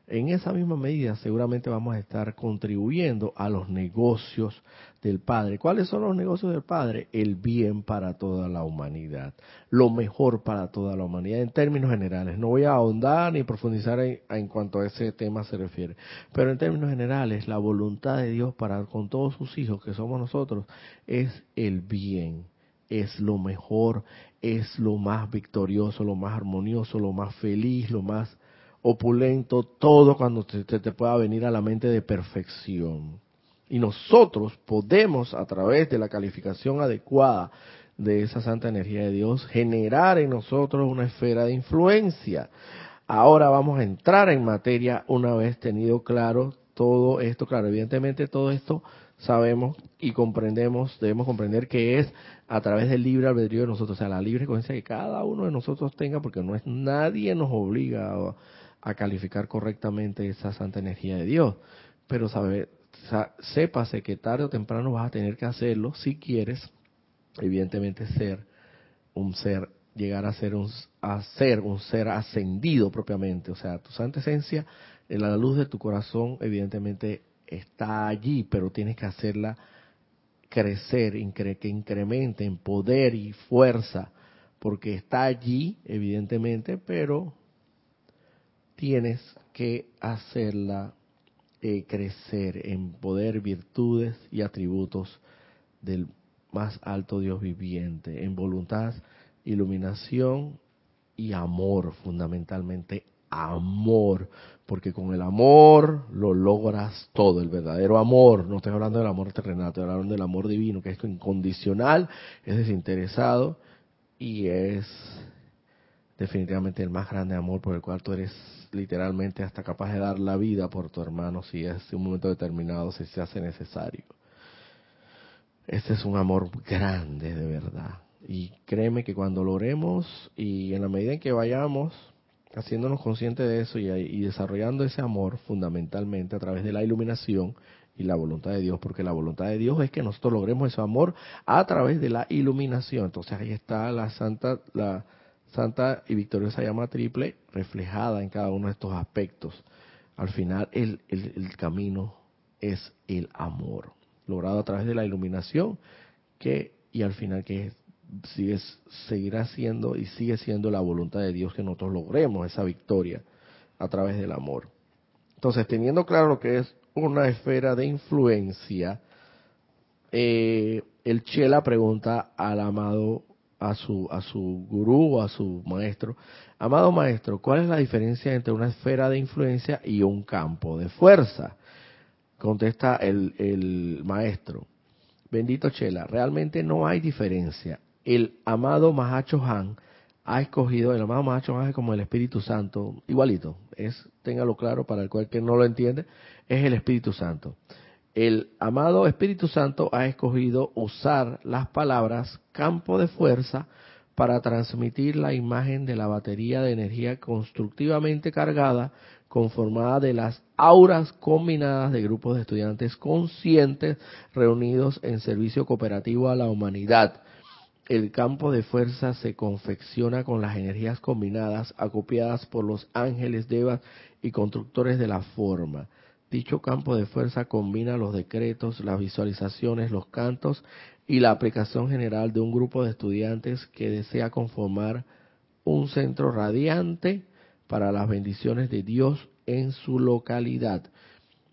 A: en esa misma medida seguramente vamos a estar contribuyendo a los negocios del Padre. ¿Cuáles son los negocios del Padre? El bien para toda la humanidad, lo mejor para toda la humanidad en términos generales. No voy a ahondar ni profundizar en, cuanto a ese tema se refiere, pero en términos generales la voluntad de Dios para con todos sus hijos que somos nosotros es el bien es lo mejor, es lo más victorioso, lo más armonioso, lo más feliz, lo más opulento, todo cuando te, te, pueda venir a la mente de perfección. Y nosotros podemos, a través de la calificación adecuada de esa santa energía de Dios, generar en nosotros una esfera de influencia. Ahora vamos a entrar en materia una vez tenido claro todo esto. Claro, evidentemente todo esto sabemos y comprendemos, debemos comprender que es a través del libre albedrío de nosotros, o sea, la libre conciencia que cada uno de nosotros tenga, porque no es nadie nos obliga a, a calificar correctamente esa santa energía de Dios. Pero sabe, sépase que tarde o temprano vas a tener que hacerlo si quieres, evidentemente, ser un ser, llegar a ser un, a ser un ser ascendido propiamente. O sea, tu santa esencia, en la luz de tu corazón, evidentemente está allí, pero tienes que hacerla crecer, que incremente en poder y fuerza, porque está allí, evidentemente, pero tienes que hacerla eh, crecer en poder, virtudes y atributos del más alto Dios viviente, en voluntad, iluminación y amor, fundamentalmente amor, porque con el amor lo logras todo, el verdadero amor, no estoy hablando del amor terrenal, estoy hablando del amor divino, que es incondicional, es desinteresado y es definitivamente el más grande amor por el cual tú eres literalmente hasta capaz de dar la vida por tu hermano si es un momento determinado, si se hace necesario. Este es un amor grande de verdad. Y créeme que cuando lo oremos y en la medida en que vayamos haciéndonos conscientes de eso y, y desarrollando ese amor fundamentalmente a través de la iluminación y la voluntad de Dios, porque la voluntad de Dios es que nosotros logremos ese amor a través de la iluminación. Entonces ahí está la santa, la, santa y victoriosa llama triple reflejada en cada uno de estos aspectos. Al final el, el, camino es el amor, logrado a través de la iluminación, que y al final que sigue, seguirá siendo y sigue siendo la voluntad de Dios que nosotros logremos esa victoria a través del amor. Entonces, teniendo claro lo que es una esfera de influencia, eh, el Chela pregunta al amado a su, a su gurú o a su maestro, amado maestro, ¿cuál es la diferencia entre una esfera de influencia y un campo de fuerza? Contesta el, el maestro, bendito Chela, realmente no hay diferencia. El amado Mahacho Han ha escogido, el amado Mahacho Han es como el Espíritu Santo, igualito, es, téngalo claro para el cual que no lo entiende, es el Espíritu Santo el amado Espíritu Santo ha escogido usar las palabras campo de fuerza para transmitir la imagen de la batería de energía constructivamente cargada conformada de las auras combinadas de grupos de estudiantes conscientes reunidos en servicio cooperativo a la humanidad. El campo de fuerza se confecciona con las energías combinadas acopiadas por los ángeles devas y constructores de la forma. Dicho campo de fuerza combina los decretos, las visualizaciones, los cantos y la aplicación general de un grupo de estudiantes que desea conformar un centro radiante para las bendiciones de Dios en su localidad.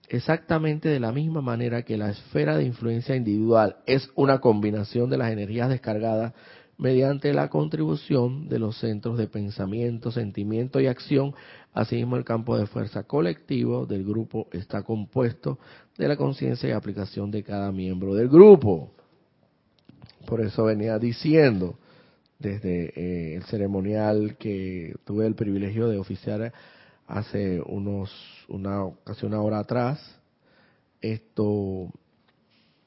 A: Exactamente de la misma manera que la esfera de influencia individual es una combinación de las energías descargadas mediante la contribución de los centros de pensamiento, sentimiento y acción. Asimismo, el campo de fuerza colectivo del grupo está compuesto de la conciencia y aplicación de cada miembro del grupo. Por eso venía diciendo desde eh, el ceremonial que tuve el privilegio de oficiar hace unos una casi una hora atrás esto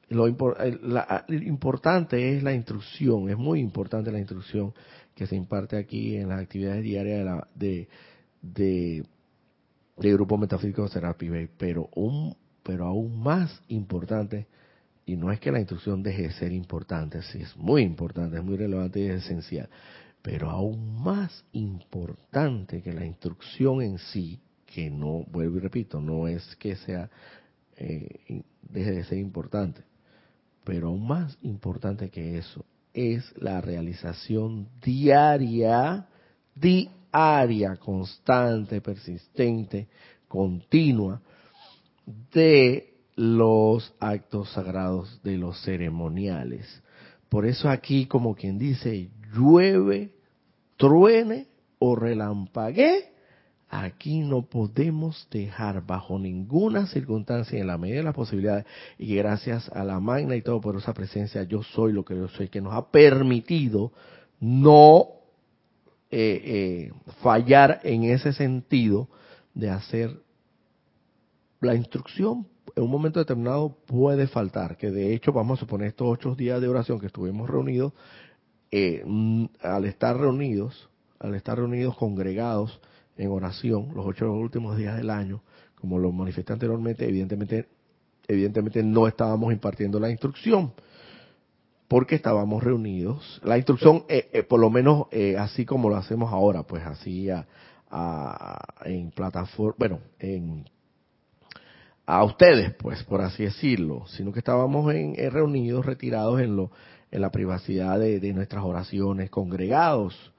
A: lo importante es la instrucción, es muy importante la instrucción que se imparte aquí en las actividades diarias de, la, de, de, de Grupo Metafísico Bay, pero, un, pero aún más importante, y no es que la instrucción deje de ser importante, sí es muy importante, es muy relevante y es esencial, pero aún más importante que la instrucción en sí, que no, vuelvo y repito, no es que sea, eh, deje de ser importante, pero más importante que eso es la realización diaria, diaria, constante, persistente, continua de los actos sagrados, de los ceremoniales. Por eso aquí, como quien dice, llueve, truene o relampague Aquí no podemos dejar bajo ninguna circunstancia, en la medida de las posibilidades, y gracias a la magna y todo por esa presencia, yo soy lo que yo soy, que nos ha permitido no eh, eh, fallar en ese sentido de hacer la instrucción en un momento determinado puede faltar, que de hecho vamos a suponer estos ocho días de oración que estuvimos reunidos, eh, mm, al estar reunidos, al estar reunidos congregados, en oración los ocho últimos días del año, como lo manifesté anteriormente, evidentemente, evidentemente no estábamos impartiendo la instrucción, porque estábamos reunidos. La instrucción, eh, eh, por lo menos eh, así como lo hacemos ahora, pues así a, en plataforma, bueno, en a ustedes, pues, por así decirlo, sino que estábamos en, reunidos, retirados en lo, en la privacidad de nuestras oraciones, congregados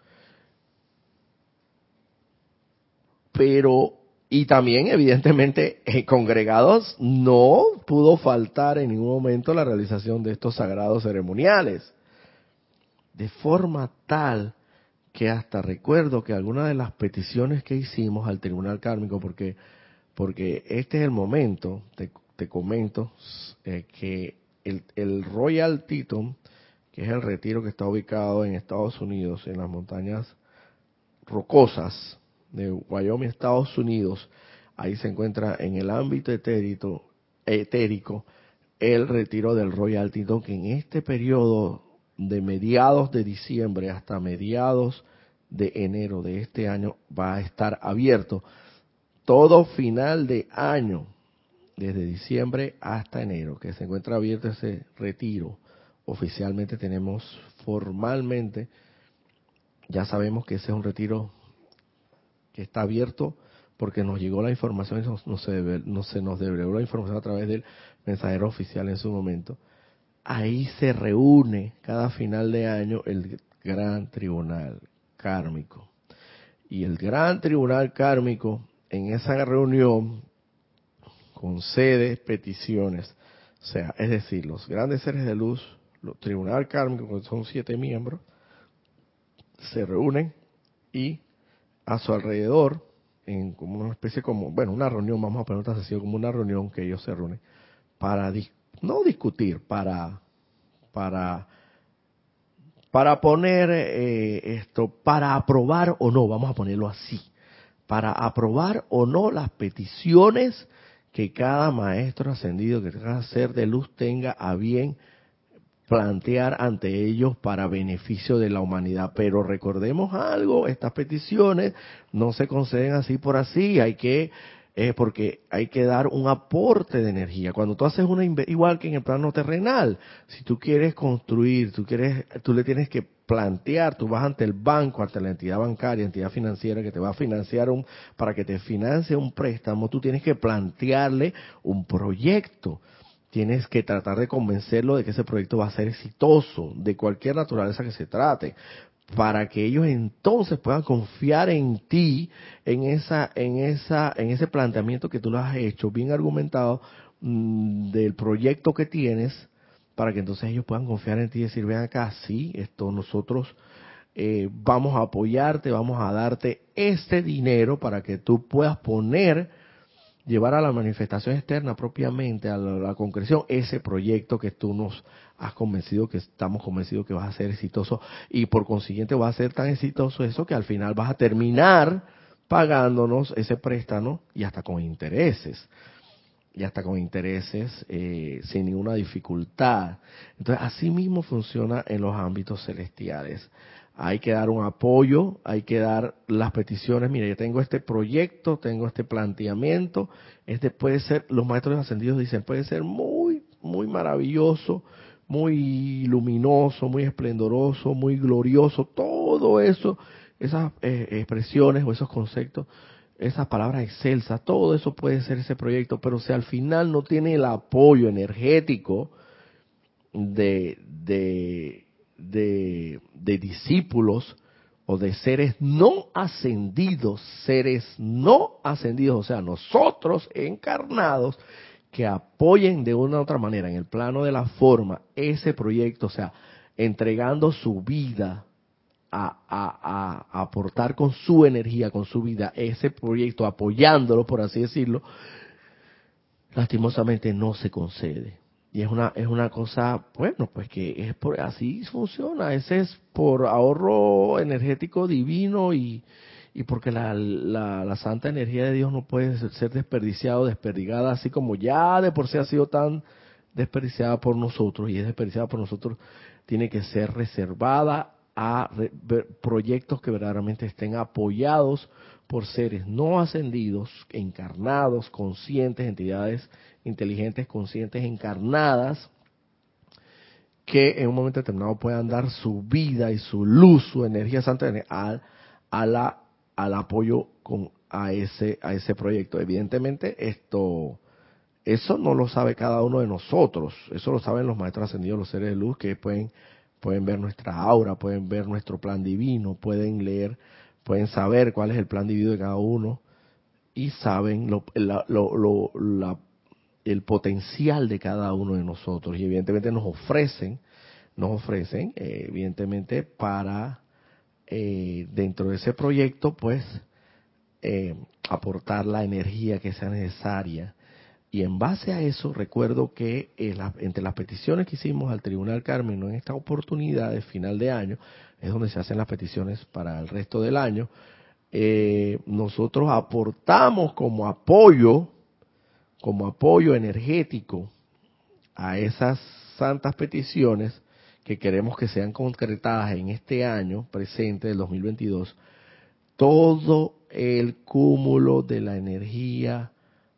A: pero y también evidentemente en congregados no pudo faltar en ningún momento la realización de estos sagrados ceremoniales. De forma tal que hasta recuerdo que algunas de las peticiones que hicimos al tribunal kármico porque porque este es el momento te, te comento eh, que el, el Royal Teton que es el retiro que está ubicado en Estados Unidos en las montañas rocosas de Wyoming, Estados Unidos, ahí se encuentra en el ámbito etérico, etérico el retiro del Royal Teton, que en este periodo de mediados de diciembre hasta mediados de enero de este año va a estar abierto. Todo final de año, desde diciembre hasta enero, que se encuentra abierto ese retiro. Oficialmente tenemos formalmente, ya sabemos que ese es un retiro está abierto porque nos llegó la información, no, no, se, no se nos develó la información a través del mensajero oficial en su momento. Ahí se reúne cada final de año el gran tribunal kármico. Y el gran tribunal kármico, en esa reunión, concede peticiones. O sea, es decir, los grandes seres de luz, los tribunal kármico, que son siete miembros, se reúnen y a su alrededor, en como una especie como, bueno, una reunión, vamos a poner sesión como una reunión que ellos se reúnen para no discutir, para para para poner eh, esto, para aprobar o no, vamos a ponerlo así, para aprobar o no las peticiones que cada maestro ascendido, que cada ser de luz tenga a bien plantear ante ellos para beneficio de la humanidad. Pero recordemos algo, estas peticiones no se conceden así por así, hay que eh, porque hay que dar un aporte de energía. Cuando tú haces una igual que en el plano terrenal, si tú quieres construir, tú quieres, tú le tienes que plantear, tú vas ante el banco, ante la entidad bancaria, entidad financiera que te va a financiar un, para que te financie un préstamo, tú tienes que plantearle un proyecto tienes que tratar de convencerlo de que ese proyecto va a ser exitoso, de cualquier naturaleza que se trate, para que ellos entonces puedan confiar en ti, en esa, en esa, en ese planteamiento que tú lo has hecho, bien argumentado, mm, del proyecto que tienes, para que entonces ellos puedan confiar en ti y decir, ven acá, sí, esto nosotros eh, vamos a apoyarte, vamos a darte este dinero para que tú puedas poner, llevar a la manifestación externa propiamente, a la, concreción, ese proyecto que tú nos has convencido, que estamos convencidos que vas a ser exitoso y por consiguiente vas a ser tan exitoso eso que al final vas a terminar pagándonos ese préstamo y hasta con intereses y hasta con intereses eh, sin ninguna dificultad. Entonces, así mismo funciona en los ámbitos celestiales. Hay que dar un apoyo, hay que dar las peticiones. Mira, yo tengo este proyecto, tengo este planteamiento. Este puede ser, los maestros ascendidos dicen, puede ser muy, muy maravilloso, muy luminoso, muy esplendoroso, muy glorioso. Todo eso, esas eh, expresiones o esos conceptos esas palabras excelsas, todo eso puede ser ese proyecto, pero si al final no tiene el apoyo energético de, de, de, discípulos o de seres no ascendidos, seres no ascendidos, o sea, nosotros encarnados, que apoyen de una u otra manera en el plano de la forma ese proyecto, o sea, entregando su vida a, aportar con su energía, con su vida, ese proyecto, apoyándolo, por así decirlo, lastimosamente no se concede. Y es una, es una cosa, bueno, pues que es por, así funciona. Ese es por ahorro energético divino y, y porque la, la, la, santa energía de Dios no puede ser desperdiciada, desperdigada, así como ya de por sí ha sido tan desperdiciada por nosotros y es desperdiciada por nosotros, tiene que ser reservada a proyectos que verdaderamente estén apoyados por seres no ascendidos, encarnados, conscientes, entidades inteligentes, conscientes, encarnadas, que en un momento determinado puedan dar su vida y su luz, su energía santa al, a la, al apoyo con, a, ese, a ese proyecto. Evidentemente, esto, eso no lo sabe cada uno de nosotros, eso lo saben los maestros ascendidos, los seres de luz, que pueden pueden ver nuestra aura, pueden ver nuestro plan divino, pueden leer, pueden saber cuál es el plan divino de cada uno y saben lo, el potencial de cada uno de nosotros. Y evidentemente nos ofrecen, nos ofrecen, eh, evidentemente para eh, dentro de ese proyecto, pues eh, aportar la energía que sea necesaria. Y en base a eso, recuerdo que eh, entre las peticiones que hicimos al Tribunal Carmen en esta oportunidad de final de año, es donde se hacen las peticiones para el resto del año, nosotros aportamos como apoyo, como apoyo energético a esas santas peticiones que queremos que sean concretadas en este año presente del 2022, todo el cúmulo de la energía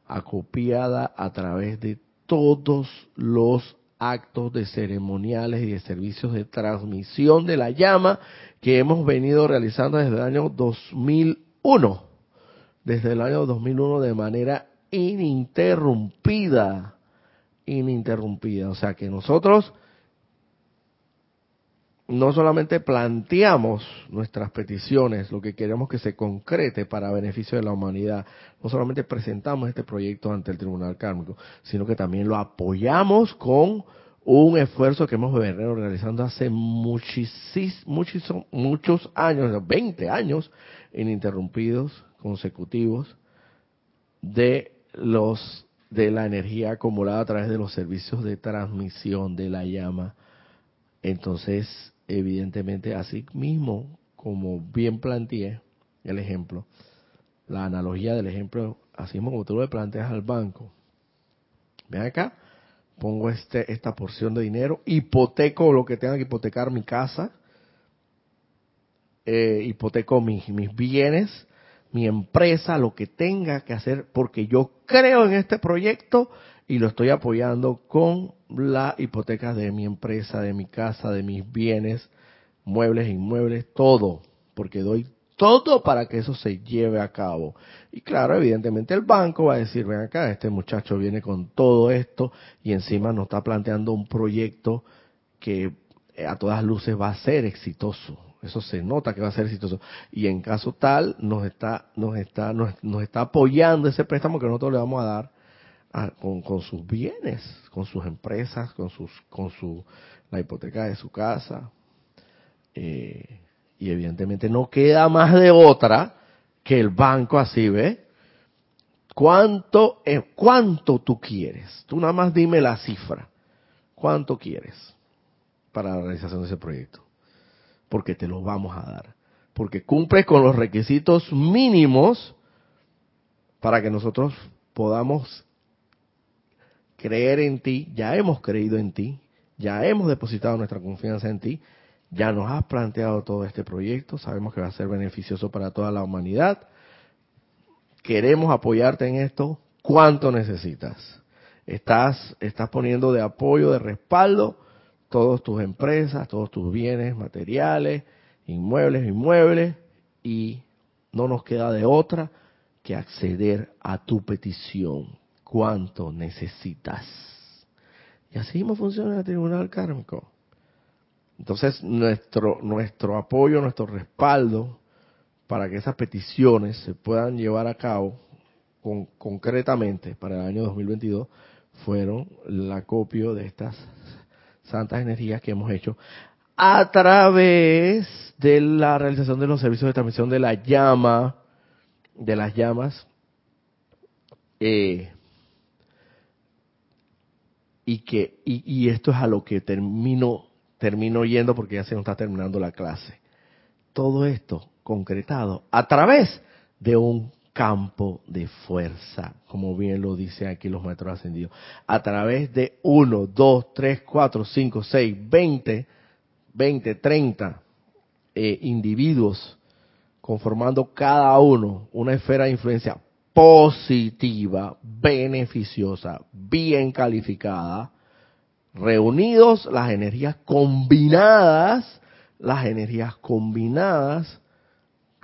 A: acopiada a través de todos los actos de ceremoniales y de servicios de transmisión de la llama que hemos venido realizando desde el año 2001, desde el año 2001 de manera ininterrumpida, ininterrumpida. O sea que nosotros no solamente planteamos nuestras peticiones, lo que queremos que se concrete para beneficio de la humanidad, no solamente presentamos este proyecto ante el Tribunal Kármico, sino que también lo apoyamos con un esfuerzo que hemos venido realizando hace muchísimos, muchos años, 20 años ininterrumpidos, consecutivos, de los de la energía acumulada a través de los servicios de transmisión de la llama. Entonces, evidentemente, así mismo, como bien planteé el ejemplo, la analogía del ejemplo, así mismo como tú lo planteas al banco. Ven acá, pongo este, esta porción de dinero, hipoteco lo que tenga que hipotecar mi casa, eh, hipoteco mis, mis bienes, mi empresa, lo que tenga que hacer, porque yo creo en este proyecto y lo estoy apoyando con la hipoteca de mi empresa, de mi casa, de mis bienes, muebles, inmuebles, todo, porque doy todo para que eso se lleve a cabo. Y claro, evidentemente el banco va a decir, ven acá, este muchacho viene con todo esto y encima nos está planteando un proyecto que a todas luces va a ser exitoso. Eso se nota que va a ser exitoso. Y en caso tal, nos está, nos está, nos, nos está apoyando ese préstamo que nosotros le vamos a dar con, sus bienes, con sus empresas, con sus, con su la hipoteca de su casa. Eh, y evidentemente no queda más de otra que el banco así ve. ¿Cuánto, ¿Cuánto tú quieres? Tú nada más dime la cifra. ¿Cuánto quieres para la realización de ese proyecto? Porque te lo vamos a dar. Porque cumple con los requisitos mínimos para que nosotros podamos creer en ti, ya hemos creído en ti, ya hemos depositado nuestra confianza en ti, ya nos has planteado todo este proyecto, sabemos que va a ser beneficioso para toda la humanidad, queremos apoyarte en esto, ¿cuánto necesitas? Estás, estás poniendo de apoyo, de respaldo, todas tus empresas, todos tus bienes materiales, inmuebles, inmuebles, y no nos queda de otra que acceder a tu petición cuánto necesitas. Y así mismo funciona el tribunal kármico. Entonces, nuestro, nuestro apoyo, nuestro respaldo para que esas peticiones se puedan llevar a cabo con, concretamente para el año 2022 fueron el acopio de estas santas energías que hemos hecho a través de la realización de los servicios de transmisión de la llama, de las llamas, eh, y que y, esto es a lo que termino termino yendo porque ya se nos está terminando la clase. Todo esto concretado a través de un campo de fuerza, como bien lo dicen aquí los maestros ascendidos, a través de uno, dos, tres, cuatro, cinco, seis, veinte, veinte, treinta eh, individuos conformando cada uno una esfera de influencia positiva, beneficiosa, bien calificada, reunidos las energías combinadas, las energías combinadas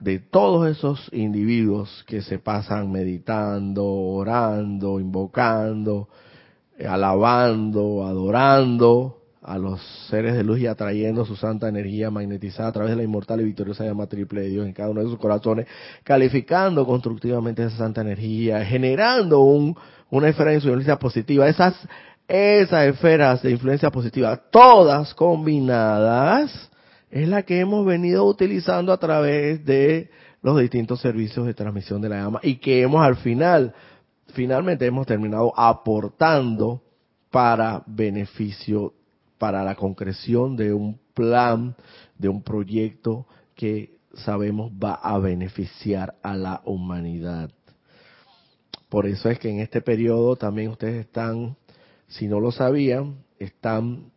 A: de todos esos individuos que se pasan meditando, orando, invocando, alabando, adorando, a los seres de luz y atrayendo su santa energía magnetizada a través de la inmortal y victoriosa llama triple de Dios en cada uno de sus corazones, calificando constructivamente esa santa energía, generando un, una esfera de influencia positiva. Esas, esas esferas de influencia positiva, todas combinadas, es la que hemos venido utilizando a través de los distintos servicios de transmisión de la llama y que hemos al final, finalmente hemos terminado aportando para beneficio para la concreción de un plan, de un proyecto que sabemos va a beneficiar a la humanidad. Por eso es que en este periodo también ustedes están, si no lo sabían, están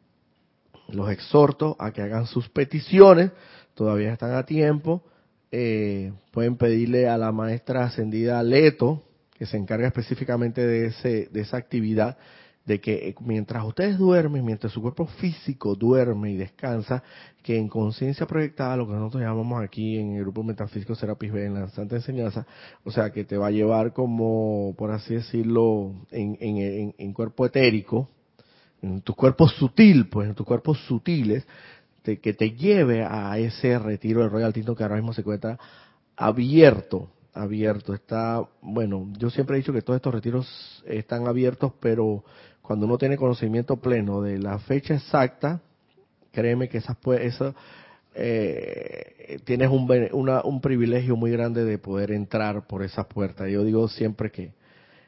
A: los exhortos a que hagan sus peticiones, todavía están a tiempo. Eh, pueden pedirle a la maestra ascendida Leto, que se encarga específicamente de, ese, de esa actividad, de que eh, mientras ustedes duermen, mientras su cuerpo físico duerme y descansa, que en conciencia proyectada, lo que nosotros llamamos aquí en el grupo Metafísico Serapis B, en la Santa Enseñanza, o sea, que te va a llevar como, por así decirlo, en, en, en, cuerpo etérico, en tu cuerpo sutil, pues en tus cuerpos sutiles, que te lleve a ese retiro del Royal Tinto que ahora mismo se encuentra abierto abierto. Está, bueno, yo siempre he dicho que todos estos retiros están abiertos, pero cuando uno tiene conocimiento pleno de la fecha exacta, créeme que esas eso, eh, tienes un, un privilegio muy grande de poder entrar por esa puerta. Yo digo siempre que,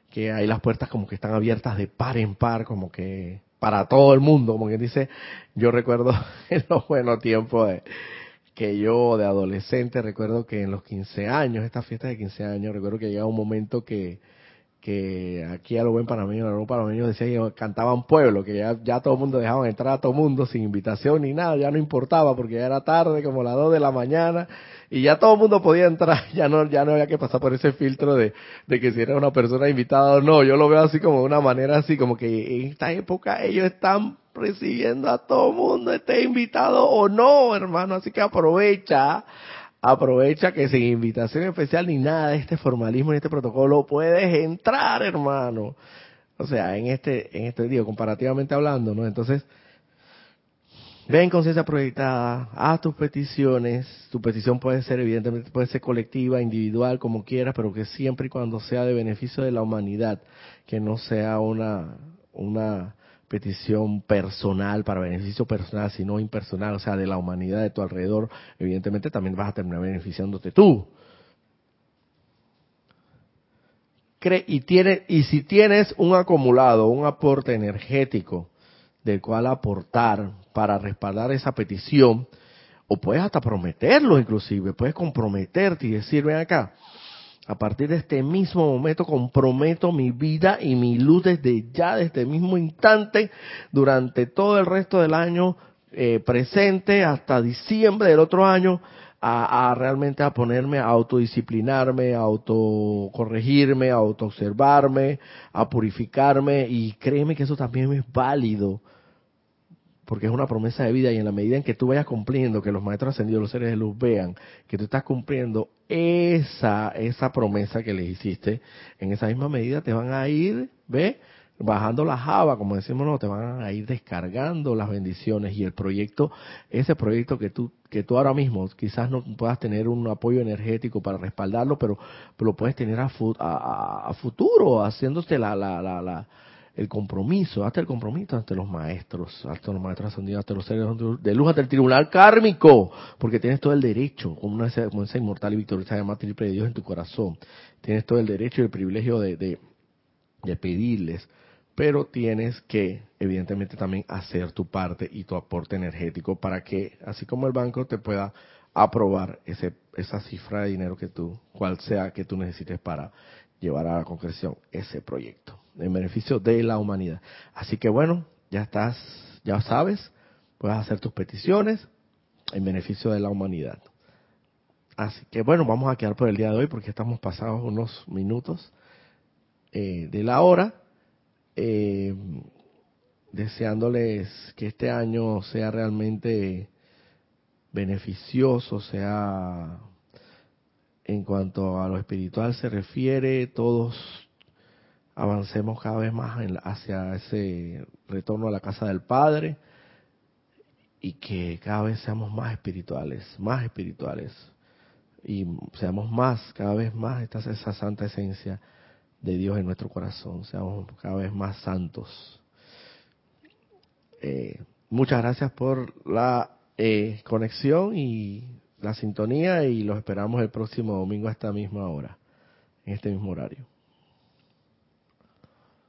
A: que hay las puertas como que están abiertas de par en par, como que para todo el mundo, como quien dice, yo recuerdo [LAUGHS] en los buenos tiempos de, que yo de adolescente recuerdo que en los 15 años, esta fiesta de 15 años, recuerdo que llegaba un momento que que aquí a lo buen panameño, a lo panameño decía que cantaban pueblo, que ya, ya todo el mundo dejaban entrar a todo el mundo sin invitación ni nada, ya no importaba porque ya era tarde, como las 2 de la mañana, y ya todo el mundo podía entrar, [LAUGHS] ya no, ya no había que pasar por ese filtro de, de que si era una persona invitada o no, yo lo veo así como de una manera así, como que en esta época ellos están recibiendo a todo el mundo, esté invitado o no, hermano, así que aprovecha aprovecha que sin invitación especial ni nada de este formalismo ni este protocolo puedes entrar, hermano. O sea, en este, en este digo, comparativamente hablando, ¿no? Entonces, Ven conciencia proyectada, haz tus peticiones. Tu petición puede ser, evidentemente, puede ser colectiva, individual, como quieras, pero que siempre y cuando sea de beneficio de la humanidad, que no sea una, una petición personal, para beneficio personal, sino impersonal, o sea, de la humanidad de tu alrededor, evidentemente también vas a terminar beneficiándote tú. y, tiene, y si tienes un acumulado, un aporte energético del cual aportar para respaldar esa petición, o puedes hasta prometerlo inclusive, puedes comprometerte y decir, ven acá, a partir de este mismo momento comprometo mi vida y mi luz desde ya, desde este mismo instante, durante todo el resto del año eh, presente hasta diciembre del otro año, a, realmente a ponerme a autodisciplinarme, a autocorregirme, a autoobservarme, a purificarme. Y créeme que eso también es válido porque es una promesa de vida y en la medida en que tú vayas cumpliendo, que los maestros ascendidos, los seres de luz vean que tú estás cumpliendo esa esa promesa que les hiciste, en esa misma medida te van a ir, ¿ve? bajando la java, como decimos, no, te van a ir descargando las bendiciones y el proyecto, ese proyecto que tú que tú ahora mismo quizás no puedas tener un apoyo energético para respaldarlo, pero, lo puedes tener a, a, futuro, haciéndote la, la, la, el compromiso, hasta el compromiso ante los maestros, hasta los maestros ascendidos, hasta los seres de luz, hasta el tribunal kármico, porque tienes todo el derecho, como, esa, como esa inmortal y victoriosa llama triple de Dios en tu corazón, tienes todo el derecho y el privilegio de, de, de pedirles pero tienes que evidentemente también hacer tu parte y tu aporte energético para que así como el banco te pueda aprobar ese, esa cifra de dinero que tú, cual sea que tú necesites para llevar a la concreción ese proyecto en beneficio de la humanidad. Así que bueno, ya estás, ya sabes, puedes hacer tus peticiones en beneficio de la humanidad. Así que bueno, vamos a quedar por el día de hoy porque estamos pasados unos minutos eh, de la hora eh, deseándoles que este año sea realmente beneficioso, sea en cuanto a lo espiritual se refiere, todos avancemos cada vez más hacia ese retorno a la casa del Padre y que cada vez seamos más espirituales, más espirituales y seamos más, cada vez más esta esa santa esencia de Dios en nuestro corazón, seamos cada vez más santos. Eh, muchas gracias por la eh, conexión y la sintonía y los esperamos el próximo domingo a esta misma hora, en este mismo horario.